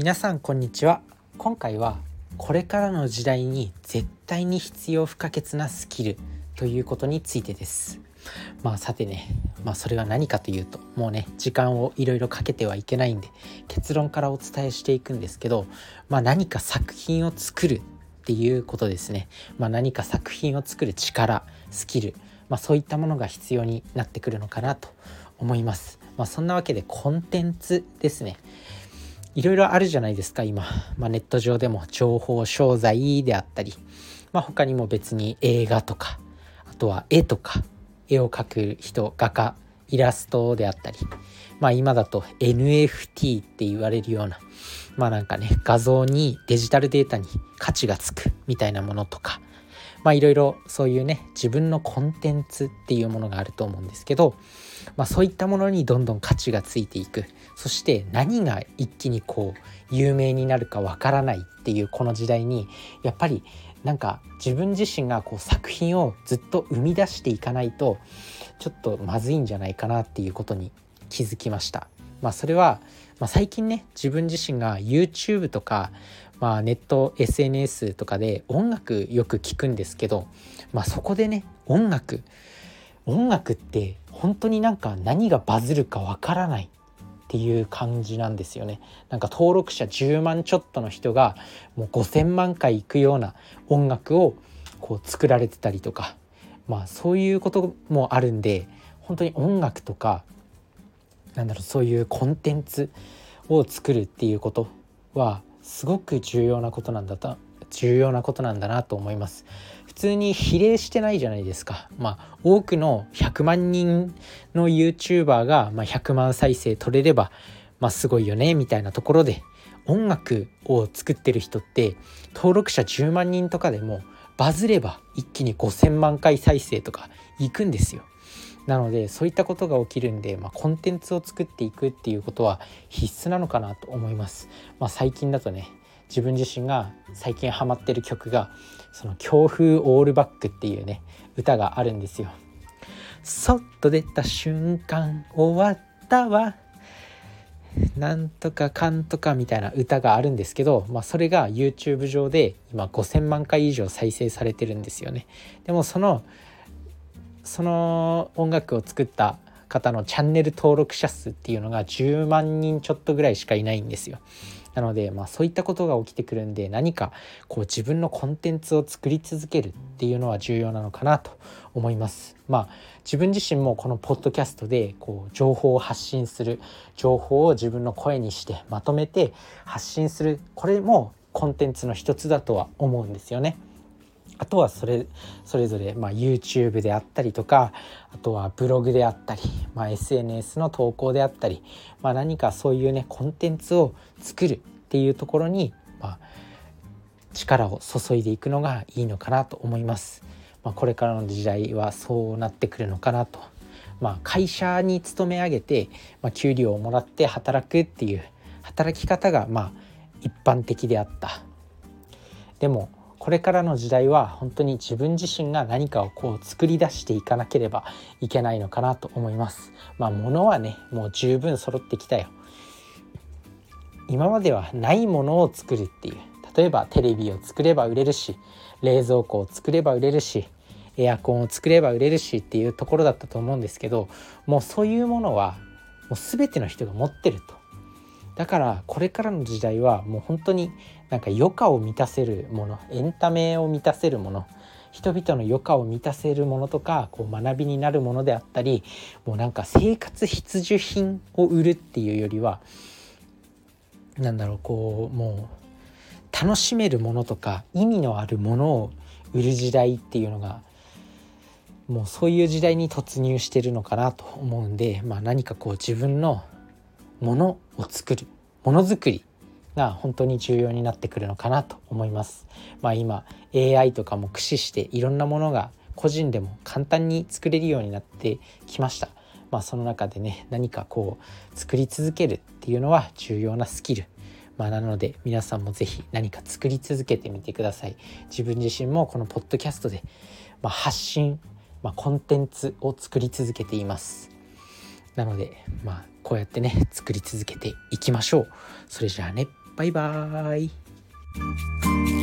皆さんこんにちは。今回はこれからの時代に絶対に必要不可欠なスキルということについてです。まあさてねまあそれは何かというともうね時間をいろいろかけてはいけないんで結論からお伝えしていくんですけどまあ何か作品を作るっていうことですね。まあ何か作品を作る力スキルまあそういったものが必要になってくるのかなと思います。まあそんなわけでコンテンツですね。いろいろあるじゃないですか。今、まあ、ネット上でも情報商材であったり、まあ、他にも別に映画とかあとは絵とか絵を描く人画家イラストであったり。まあ今だと NFT って言われるような。まあなんかね画像にデジタルデータに価値がつくみたいなものとか。まあいろいろそういうね自分のコンテンツっていうものがあると思うんですけどまあ、そういったものにどんどん価値がついていくそして何が一気にこう有名になるかわからないっていうこの時代にやっぱりなんか自分自身がこう作品をずっと生み出していかないとちょっとまずいんじゃないかなっていうことに気づきました。まあ、それは、まあ、最近ね自分自身が YouTube とか、まあ、ネット SNS とかで音楽よく聞くんですけど、まあ、そこでね音楽音楽って本当になんか何がバズるかわからないっていう感じなんですよね。なんか登録者10万ちょっとの人がもう5,000万回いくような音楽をこう作られてたりとかまあそういうこともあるんで本当に音楽とかなんだろうそういうコンテンツを作るっていうことはすごく重要なことなんだと重要なことなんだなと思います。普通に比例してないじゃないですか。まあ多くの100万人の YouTuber が、まあ、100万再生取れれば、まあ、すごいよねみたいなところで音楽を作ってる人って登録者10万人とかでもバズれば一気に5,000万回再生とかいくんですよ。なのでそういったことが起きるんで、まあ、コンテンツを作っていくっていうことは必須なのかなと思います。まあ、最近だとね自分自身が最近ハマってる曲がその強風オールバックっていうね歌があるんですよ。そっと出た瞬間終わったわなんとかかんとかみたいな歌があるんですけど、まあ、それが YouTube 上で今5,000万回以上再生されてるんですよね。でもそのその音楽を作った方のチャンネル登録者数っていうのが10万人ちょっとぐらいしかいないんですよ。なので、まあ、そういったことが起きてくるんで何かこう自分のコンテンツを作り続けるっていうのは重要なのかなと思います。まあ、自分自身もこのポッドキャストでこう情報を発信する情報を自分の声にしてまとめて発信するこれもコンテンツの一つだとは思うんですよね。あとはそれそれぞれ、まあ、YouTube であったりとかあとはブログであったり、まあ、SNS の投稿であったり、まあ、何かそういうねコンテンツを作るっていうところに、まあ、力を注いでいくのがいいのかなと思います。まあ、これからの時代はそうなってくるのかなと。まあ、会社に勤め上げて、まあ、給料をもらって働くっていう働き方がまあ一般的であった。でもこれからの時代は本当に自分自身が何かをこう作り出していかなければいけないのかなと思います。まあ物はねもう十分揃ってきたよ。今まではないものを作るっていう例えばテレビを作れば売れるし冷蔵庫を作れば売れるしエアコンを作れば売れるしっていうところだったと思うんですけどもうそういうものはもう全ての人が持ってるとだからこれからの時代はもう本当になんか余暇を満たせるものエンタメを満たせるもの人々の余暇を満たせるものとかこう学びになるものであったりもうなんか生活必需品を売るっていうよりはなんだろうこうもう楽しめるものとか意味のあるものを売る時代っていうのがもうそういう時代に突入してるのかなと思うんで、まあ、何かこう自分のものを作るものづくりが本当に重要になってくるのかなと思います。まあ、今 AI とかも駆使していろんなものが個人でも簡単に作れるようになってきました。まあ、その中でね何かこう作り続けるっていうのは重要なスキル。まあ、なので皆さんも是非何か作り続けてみてください。自分自身もこのポッドキャストで、まあ、発信、まあ、コンテンツを作り続けています。なのでまあこうやってね作り続けていきましょう。それじゃあね。バイバーイ。